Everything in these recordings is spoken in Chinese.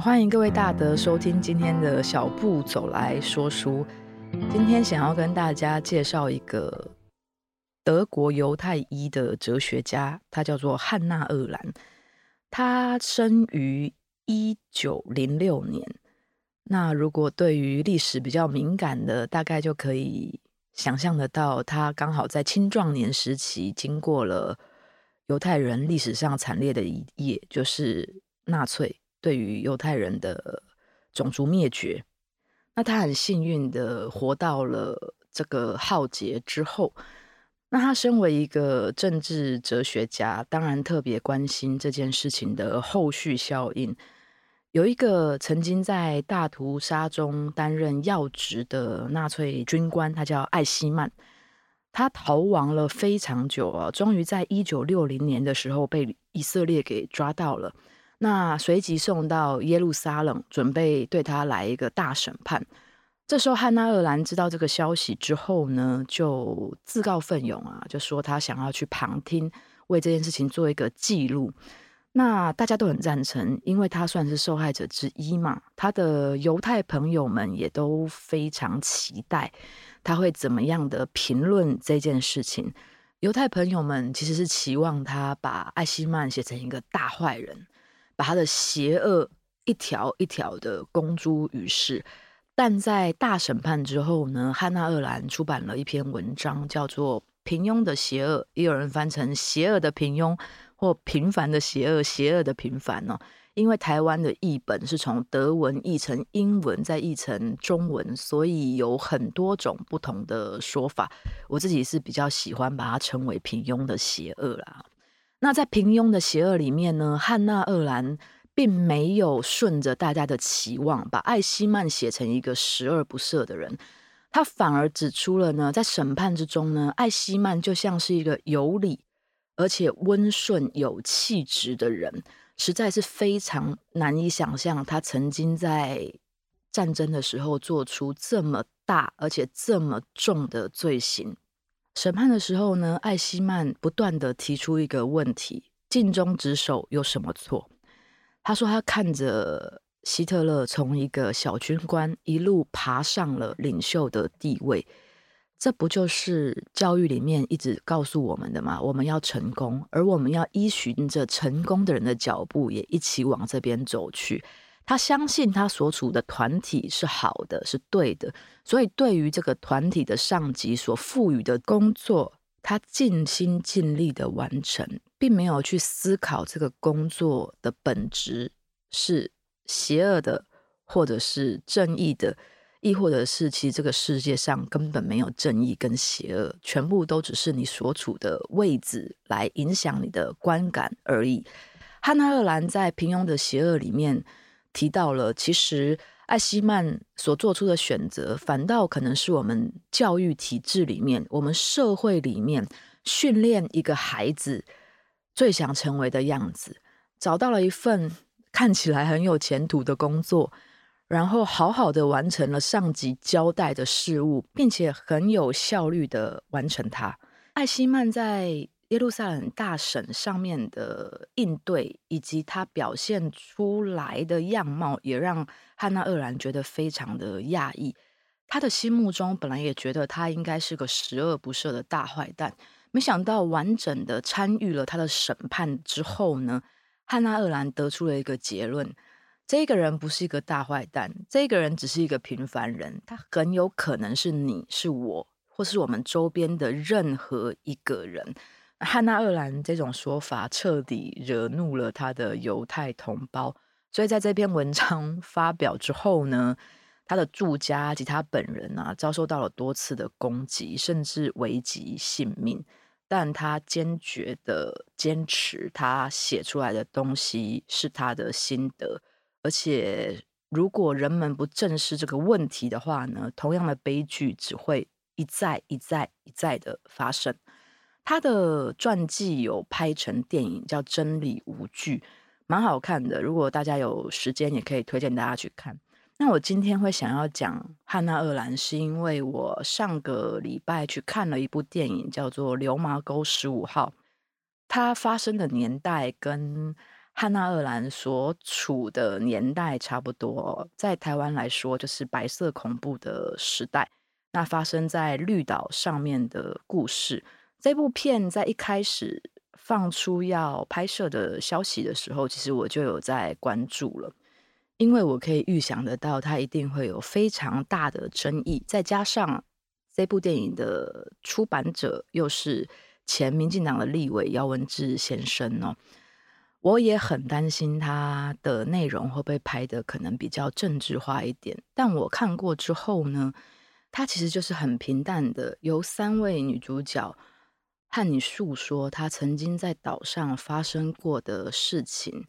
欢迎各位大德收听今天的小步走来说书。今天想要跟大家介绍一个德国犹太裔的哲学家，他叫做汉纳鄂兰。他生于一九零六年。那如果对于历史比较敏感的，大概就可以想象得到，他刚好在青壮年时期经过了犹太人历史上惨烈的一页，就是纳粹。对于犹太人的种族灭绝，那他很幸运的活到了这个浩劫之后。那他身为一个政治哲学家，当然特别关心这件事情的后续效应。有一个曾经在大屠杀中担任要职的纳粹军官，他叫艾希曼，他逃亡了非常久啊，终于在一九六零年的时候被以色列给抓到了。那随即送到耶路撒冷，准备对他来一个大审判。这时候，汉纳鄂兰知道这个消息之后呢，就自告奋勇啊，就说他想要去旁听，为这件事情做一个记录。那大家都很赞成，因为他算是受害者之一嘛。他的犹太朋友们也都非常期待他会怎么样的评论这件事情。犹太朋友们其实是期望他把艾希曼写成一个大坏人。把他的邪恶一条一条的公诸于世，但在大审判之后呢，汉纳鄂兰出版了一篇文章，叫做《平庸的邪恶》，也有人翻成“邪恶的平庸”或“平凡的邪恶”、“邪恶的平凡”呢。因为台湾的译本是从德文译成英文，再译成中文，所以有很多种不同的说法。我自己是比较喜欢把它称为“平庸的邪恶”啦。那在平庸的邪恶里面呢，汉纳鄂兰并没有顺着大家的期望，把艾希曼写成一个十恶不赦的人。他反而指出了呢，在审判之中呢，艾希曼就像是一个有理而且温顺有气质的人，实在是非常难以想象他曾经在战争的时候做出这么大而且这么重的罪行。审判的时候呢，艾希曼不断地提出一个问题：尽忠职守有什么错？他说他看着希特勒从一个小军官一路爬上了领袖的地位，这不就是教育里面一直告诉我们的吗？我们要成功，而我们要依循着成功的人的脚步，也一起往这边走去。他相信他所处的团体是好的，是对的，所以对于这个团体的上级所赋予的工作，他尽心尽力的完成，并没有去思考这个工作的本质是邪恶的，或者是正义的，亦或者是其实这个世界上根本没有正义跟邪恶，全部都只是你所处的位置来影响你的观感而已。汉纳鄂兰在《平庸的邪恶》里面。提到了，其实艾希曼所做出的选择，反倒可能是我们教育体制里面、我们社会里面训练一个孩子最想成为的样子。找到了一份 看起来很有前途的工作，然后好好的完成了上级交代的事物，并且很有效率的完成它。艾希曼在。耶路撒冷大审上面的应对，以及他表现出来的样貌，也让汉纳鄂兰觉得非常的讶异。他的心目中本来也觉得他应该是个十恶不赦的大坏蛋，没想到完整的参与了他的审判之后呢，汉纳鄂兰得出了一个结论：这个人不是一个大坏蛋，这个人只是一个平凡人，他很有可能是你是我，或是我们周边的任何一个人。汉纳鄂兰这种说法彻底惹怒了他的犹太同胞，所以在这篇文章 发表之后呢，他的住家及他本人啊，遭受到了多次的攻击，甚至危及性命。但他坚决的坚持，他写出来的东西是他的心得，而且如果人们不正视这个问题的话呢，同样的悲剧只会一再一再一再的发生。他的传记有拍成电影，叫《真理无惧》，蛮好看的。如果大家有时间，也可以推荐大家去看。那我今天会想要讲汉娜·厄兰，是因为我上个礼拜去看了一部电影，叫做《流麻沟十五号》。它发生的年代跟汉娜·厄兰所处的年代差不多，在台湾来说就是白色恐怖的时代。那发生在绿岛上面的故事，这部片在一开始放出要拍摄的消息的时候，其实我就有在关注了，因为我可以预想得到它一定会有非常大的争议，再加上这部电影的出版者又是前民进党的立委姚文智先生哦，我也很担心他的内容会不会拍得可能比较政治化一点，但我看过之后呢，它其实就是很平淡的，由三位女主角和你诉说他曾经在岛上发生过的事情。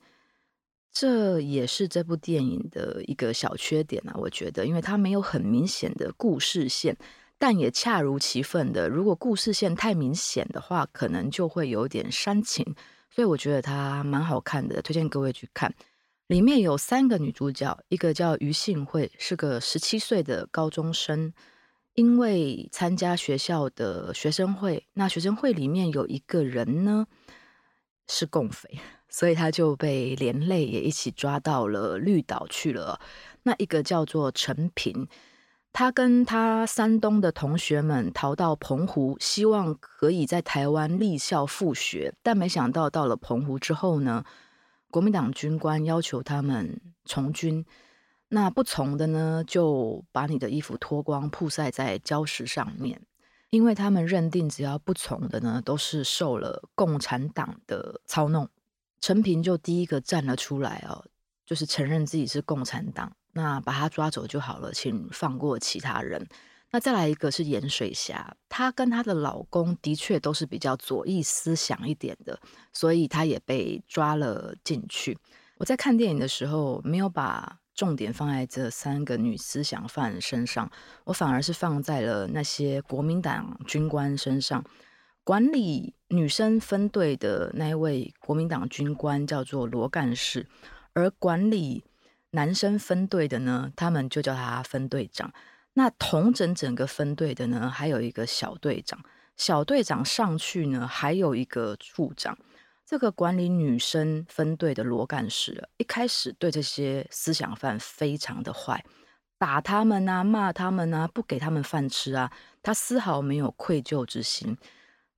这也是这部电影的一个小缺点啊，我觉得，因为它没有很明显的故事线，但也恰如其分的，如果故事线太明显的话，可能就会有点煽情。所以我觉得它蛮好看的，推荐各位去看。里面有三个女主角，一个叫于幸慧，是个十七岁的高中生，因为参加学校的学生会，那学生会里面有一个人呢是共匪，所以他就被连累也一起抓到了绿岛去了。那一个叫做陈平，他跟他山东的同学们逃到澎湖，希望可以在台湾立校复学，但没想到到了澎湖之后呢，国民党军官要求他们从军，那不从的呢，就把你的衣服脱光，曝晒在礁石上面，因为他们认定只要不从的呢，都是受了共产党的操弄。陈平就第一个站了出来哦，就是承认自己是共产党，那把他抓走就好了，请放过其他人。那再来一个是盐水侠，她跟她的老公的确都是比较左翼思想一点的，所以她也被抓了进去。我在看电影的时候，没有把重点放在这三个女思想犯身上，我反而是放在了那些国民党军官身上。管理女生分队的那一位国民党军官叫做罗干事，而管理男生分队的呢，他们就叫他分队长。那统整整个分队的呢，还有一个小队长。小队长上去呢，还有一个处长。这个管理女生分队的罗干事，一开始对这些思想犯非常的坏，打他们啊，骂他们啊，不给他们饭吃啊，他丝毫没有愧疚之心。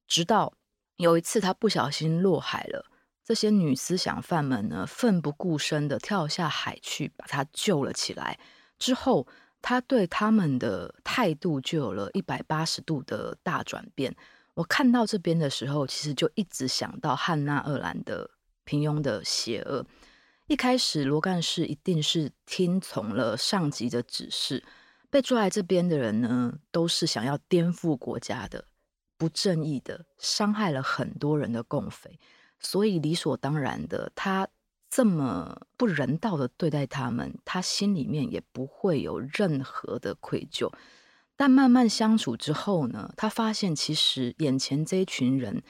直到有一次，他不小心落海了，这些女思想犯们呢，奋不顾身的跳下海去把他救了起来。之后。他对他们的态度就有了一百八十度的大转变。我看到这边的时候，其实就一直想到汉娜·鄂兰的平庸的邪恶。一开始，罗干事一定是听从了上级的指示，被抓来这边的人呢，都是想要颠覆国家的、不正义的、伤害了很多人的共匪，所以理所当然的他。这么不人道的对待他们，他心里面也不会有任何的愧疚。但慢慢相处之后呢，他发现其实眼前这一群人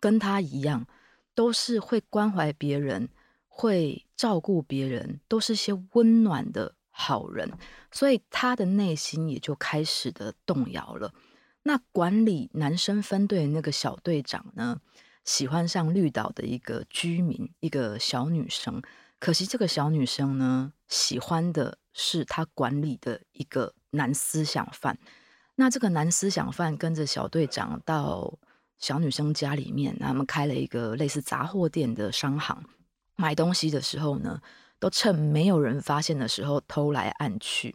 跟他一样，都是会关怀别人、会照顾别人，都是些温暖的好人，所以他的内心也就开始的动摇了。那管理男生分队那个小队长呢？喜欢上绿岛的一个居民，一个小女生。可惜这个小女生呢，喜欢的是她管理的一个男思想犯。那这个男思想犯跟着小队长到小女生家里面，他们开了一个类似杂货店的商行，买东西的时候呢，都趁没有人发现的时候偷来暗去。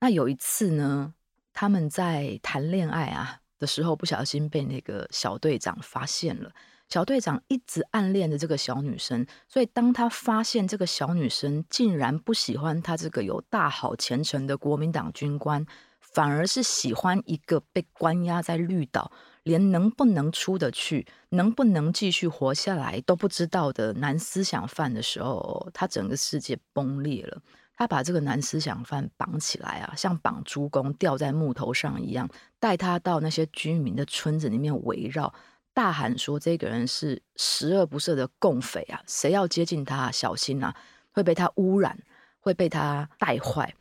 那有一次呢，他们在谈恋爱啊的时候，不小心被那个小队长发现了。小队长一直暗恋着这个小女生，所以当他发现这个小女生竟然不喜欢他这个有大好前程的国民党军官，反而是喜欢一个被关押在绿岛，连能不能出得去、能不能继续活下来都不知道的男思想犯的时候，他整个世界崩裂了。他把这个男思想犯绑起来啊，像绑猪公吊在木头上一样，带他到那些居民的村子里面围绕。大喊说：“这个人是十恶不赦的共匪啊！谁要接近他，小心啊，会被他污染，会被他带坏。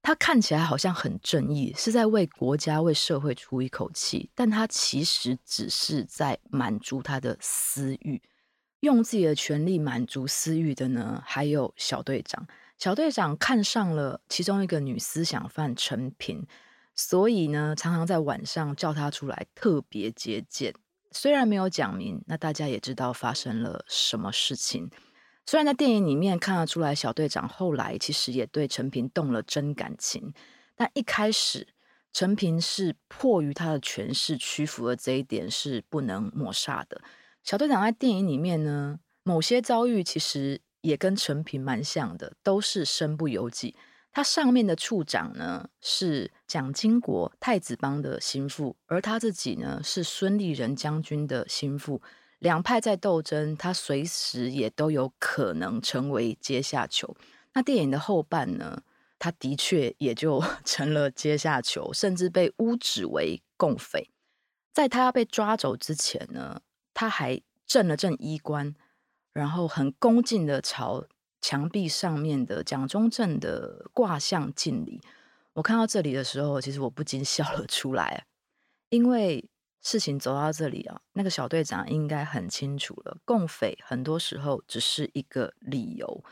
他看起来好像很正义，是在为国家、为社会出一口气，但他其实只是在满足他的私欲。用自己的权力满足私欲的呢，还有小队长。小队长看上了其中一个女思想犯陈平，所以呢，常常在晚上叫她出来特别接见。虽然没有讲明，那大家也知道发生了什么事情。虽然在电影里面看得出来，小队长后来其实也对陈平动了真感情，但一开始陈平是迫于他的权势屈服了，这一点是不能抹杀的。小队长在电影里面呢，某些遭遇其实也跟陈平蛮像的，都是身不由己。他上面的处长呢是蒋经国太子帮的心腹，而他自己呢是孙立人将军的心腹。两派在斗争，他随时也都有可能成为阶下囚。那电影的后半呢，他的确也就 成了阶下囚，甚至被污指为共匪。在他要被抓走之前呢，他还正了正衣冠，然后很恭敬的朝墙壁上面的蒋中正的卦象敬礼。我看到这里的时候，其实我不禁 笑了出来，因为事情走到这里啊，那个小队长应该很清楚了，共匪很多时候只是一个理由，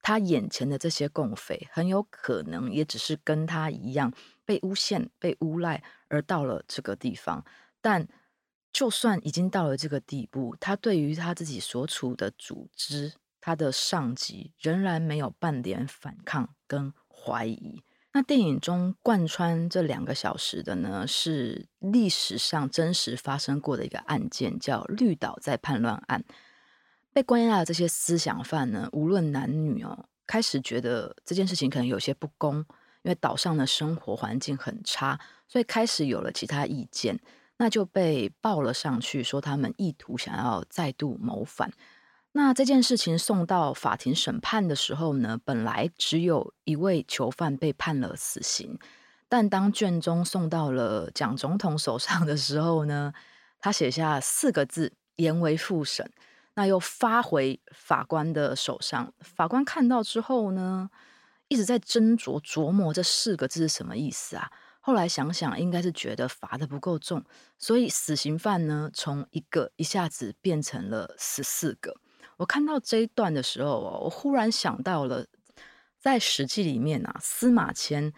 他眼前的这些共匪很有可能也只是跟他一样被诬陷、被诬赖而到了这个地方，但。就算已经到了这个地步，他对于他自己所处的组织，他的上级仍然没有半点反抗跟怀疑。那电影中贯穿这两个小时的呢，是历史上真实发生过的一个案件，叫绿岛在叛乱案。被关押的这些思想犯呢，无论男女哦，开始觉得这件事情可能有些不公，因为岛上的生活环境很差，所以开始有了其他意见。那就被报了上去，说他们意图想要再度谋反。那这件事情送到法庭审判的时候呢，本来只有一位囚犯被判了死刑，但当卷宗送到了蒋总统手上的时候呢，他写下四个字：严为复审。那又发回法官的手上，法官看到之后呢，一直在斟酌琢磨这四个字是什么意思啊？后来想想，应该是觉得罚得不够重，所以死刑犯呢，从一个一下子变成了十四个。我看到这一段的时候，我忽然想到了，在《史记》里面啊，司马迁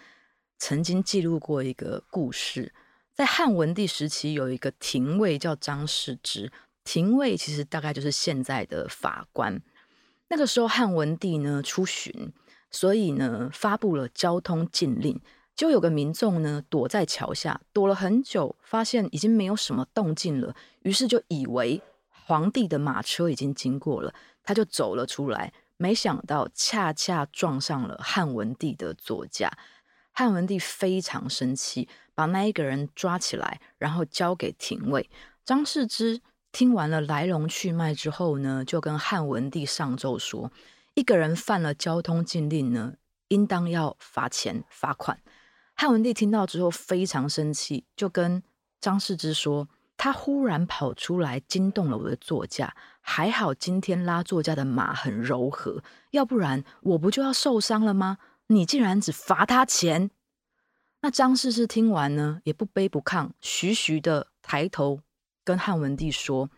曾经记录过一个故事，在汉文帝时期，有一个廷尉叫张释之，廷尉其实大概就是现在的法官。那个时候汉文帝呢出巡，所以呢发布了交通禁令。就有个民众呢，躲在桥下，躲了很久，发现已经没有什么动静了，于是就以为皇帝的马车已经经过了，他就走了出来，没想到恰恰撞上了汉文帝的座驾。汉文帝非常生气，把那一个人抓起来，然后交给廷尉张世之。听完了来龙去脉之后呢，就跟汉文帝上奏说，一个人犯了交通禁令呢，应当要罚钱罚款。汉文帝听到之后非常生气，就跟张世之说：“他忽然跑出来惊动了我的座驾，还好今天拉座驾的马很柔和，要不然我不就要受伤了吗？你竟然只罚他钱！”那张释之听完呢，也不卑不亢，徐徐的抬头跟汉文帝说：“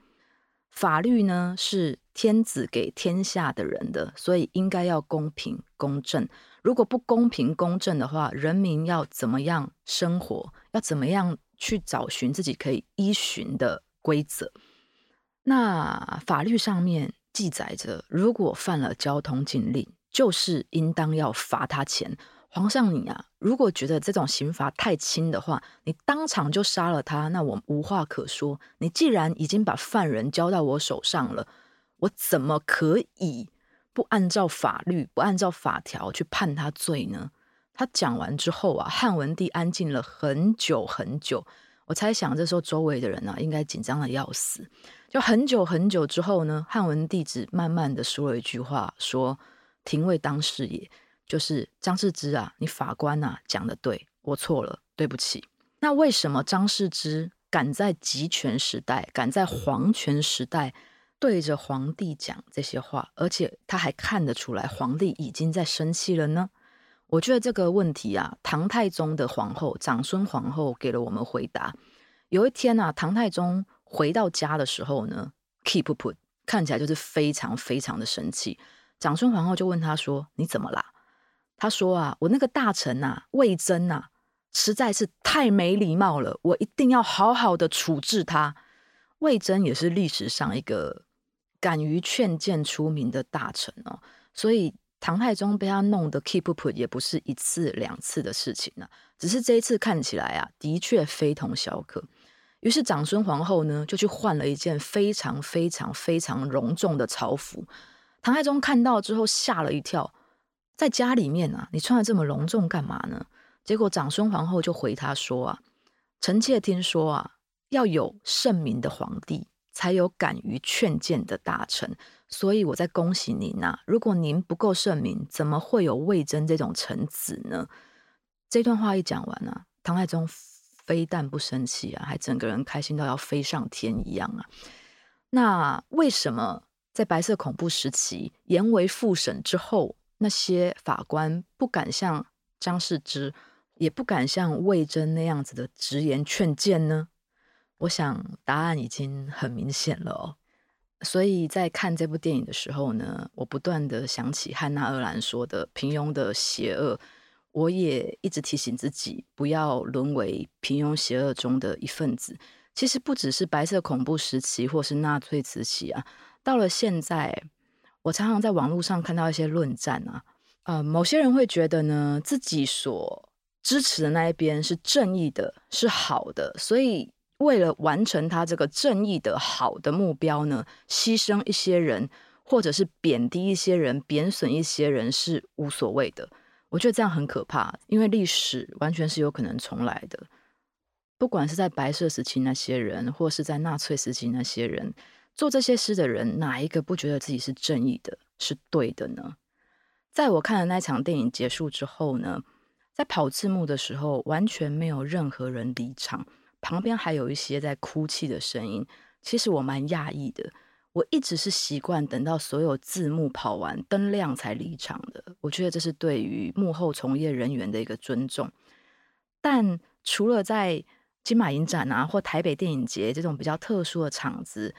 法律呢是天子给天下的人的，所以应该要公平公正。”如果不公平公正的话，人民要怎么样生活？要怎么样去找寻自己可以依循的规则？那法律上面记载着，如果犯了交通禁令，就是应当要罚他钱。皇上你啊，如果觉得这种刑罚太轻的话，你当场就杀了他，那我无话可说。你既然已经把犯人交到我手上了，我怎么可以？不按照法律，不按照法条去判他罪呢？他讲完之后啊，汉文帝安静了很久很久。我猜想这时候周围的人啊，应该紧张的要死。就很久很久之后呢，汉文帝只慢慢的说了一句话，说：“廷尉当是也，就是张世之啊，你法官啊讲的对，我错了，对不起。”那为什么张世之敢在集权时代，敢在皇权时代？对着皇帝讲这些话，而且他还看得出来皇帝已经在生气了呢。我觉得这个问题啊，唐太宗的皇后长孙皇后给了我们回答。有一天啊，唐太宗回到家的时候呢，气噗噗，看起来就是非常非常的生气。长孙皇后就问他说：“你怎么啦？”他说：“啊，我那个大臣呐，魏征呐，实在是太没礼貌了，我一定要好好的处置他。”魏征也是历史上一个敢于劝谏出名的大臣哦，所以唐太宗被他弄得气噗噗也不是一次两次的事情了，只是这一次看起来啊，的确非同小可。于是长孙皇后呢，就去换了一件非常非常非常隆重的朝服。唐太宗看到之后吓了一跳，在家里面啊，你穿的这么隆重干嘛呢？结果长孙皇后就回他说啊：“臣妾听说啊，要有圣明的皇帝，才有敢于劝谏的大臣。所以我在恭喜您呐！如果您不够圣明，怎么会有魏征这种臣子呢？”这段话一讲完啊，唐太宗。非但不生气啊，还整个人开心到要飞上天一样啊！那为什么在白色恐怖时期，严为复审之后，那些法官不敢像张世之，也不敢像魏征那样子的直言劝谏呢？我想答案已经很明显了哦。所以在看这部电影的时候呢，我不断的想起汉娜·鄂兰说的平庸的邪恶。我也一直提醒自己，不要沦为平庸邪恶中的一份子。其实不只是白色恐怖时期，或是纳粹时期啊，到了现在，我常常在网络上看到一些论战啊，呃，某些人会觉得呢，自己所支持的那一边是正义的，是好的，所以为了完成他这个正义的好的目标呢，牺牲一些人，或者是贬低一些人，贬损一些人是无所谓的。我觉得这样很可怕，因为历史完全是有可能重来的。不管是在白色时期那些人，或是在纳粹时期那些人，做这些事的人，哪一个不觉得自己是正义的，是对的呢？在我看了那场电影结束之后呢，在跑字幕的时候，完全没有任何人离场，旁边还有一些在哭泣的声音。其实我蛮讶异的。我一直是习惯等到所有字幕跑完、灯亮才离场的。我觉得这是对于幕后从业人员的一个尊重。但除了在金马影展啊或台北电影节这种比较特殊的场子，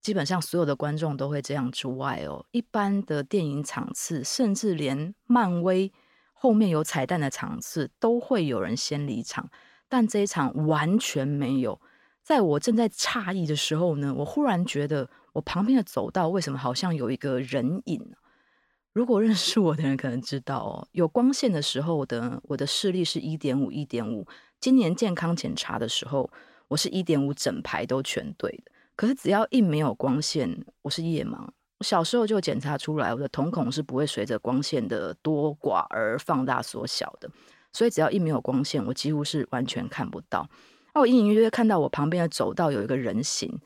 基本上所有的观众都会这样之外哦，一般的电影场次，甚至连漫威后面有彩蛋的场次，都会有人先离场。但这一场完全没有。在我正在诧异的时候呢，我忽然觉得。我旁边的走道为什么好像有一个人影？如果认识我的人可能知道哦，有光线的时候的我的视力是一点五，一点五。今年健康检查的时候，我是一点五，整排都全对的。可是只要一没有光线，我是夜盲。我小时候就检查出来，我的瞳孔是不会随着光线的多寡而放大缩小的。所以只要一没有光线，我几乎是完全看不到。那我隐隐约约看到我旁边的走道有一个人形。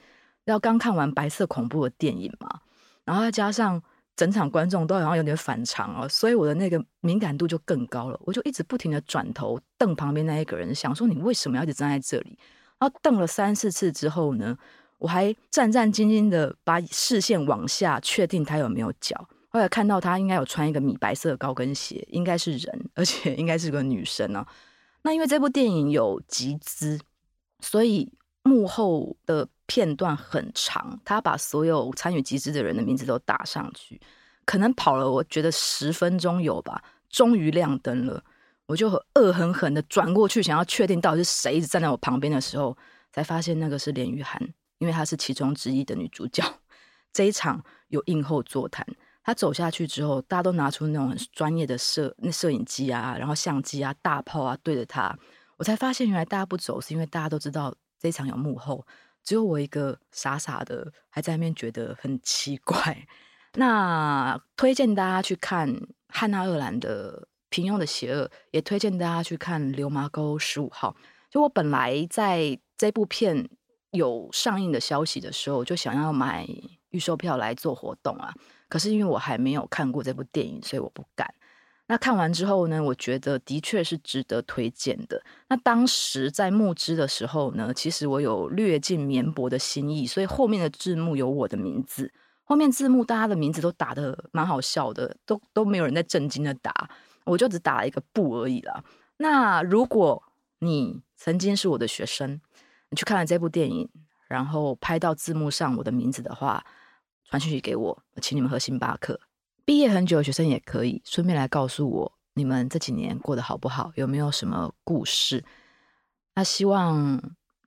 要刚看完白色恐怖的电影嘛，然后再加上整场观众都好像有点反常哦，所以我的那个敏感度就更高了。我就一直不停的转头瞪旁边那一个人，想说你为什么要一直站在这里？然后瞪了三四次之后呢，我还战战兢兢的把视线往下，确定他有没有脚。后来看到他应该有穿一个米白色的高跟鞋，应该是人，而且应该是个女生啊。那因为这部电影有集资，所以幕后的。片段很长，他把所有参与集资的人的名字都打上去，可能跑了，我觉得十分钟有吧。终于亮灯了，我就恶狠狠的转过去，想要确定到底是谁一直站在我旁边的时候，才发现那个是连俞涵，因为她是其中之一的女主角。这一场有映后座谈，他走下去之后，大家都拿出那种很专业的摄那摄影机啊，然后相机啊、大炮啊对着他，我才发现原来大家不走是因为大家都知道这一场有幕后。只有我一个傻傻的，还在那边觉得很奇怪。那推荐大家去看汉娜·鄂兰的《平庸的邪恶》，也推荐大家去看《流麻沟十五号》。就我本来在这部片有上映的消息的时候，就想要买预售票来做活动啊。可是因为我还没有看过这部电影，所以我不敢。那看完之后呢，我觉得的确是值得推荐的。那当时在募资的时候呢，其实我有略尽绵薄的心意，所以后面的字幕有我的名字。后面字幕大家的名字都打得蛮好笑的，都都没有人在正经的打，我就只打了一个不而已啦。那如果你曾经是我的学生，你去看了这部电影，然后拍到字幕上我的名字的话，传讯息给我，请你们喝星巴克。毕业很久的学生也可以顺便来告诉我，你们这几年过得好不好？有没有什么故事？那希望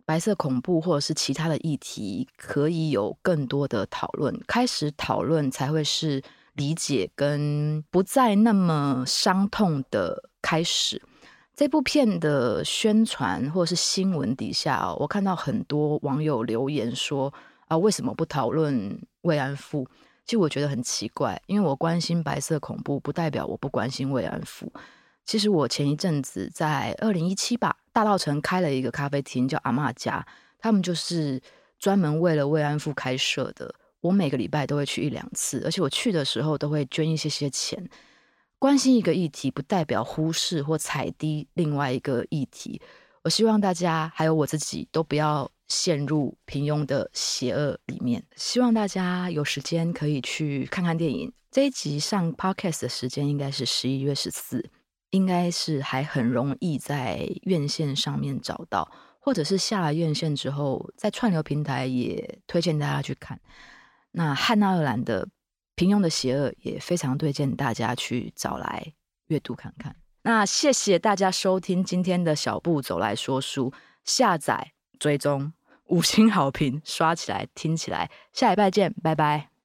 白色恐怖或者是其他的议题可以有更多的讨论，开始讨论才会是理解跟不再那么伤痛的开始。这部片的宣传或者是新闻底下，我看到很多网友留言说啊，为什么不讨论慰安妇？其实我觉得很奇怪，因为我关心白色恐怖，不代表我不关心慰安妇。其实我前一阵子在二零一七吧，大稻埕开了一个咖啡厅，叫阿嬷家，他们就是专门为了慰安妇开设的。我每个礼拜都会去一两次，而且我去的时候都会捐一些些钱。关心一个议题，不代表忽视或踩低另外一个议题。我希望大家还有我自己都不要陷入平庸的邪恶里面。希望大家有时间可以去看看电影。这一集上 Podcast 的时间应该是十一月十四。应该是还很容易在院线上面找到，或者是下了院线之后，在串流平台也推荐大家去看。那汉娜·鄂兰的《平庸的邪恶》也非常推荐大家去找来阅读看看。那谢谢大家收听今天的小步走来说书，下载、追踪、五星好评刷起来，听起来，下礼拜见，拜拜。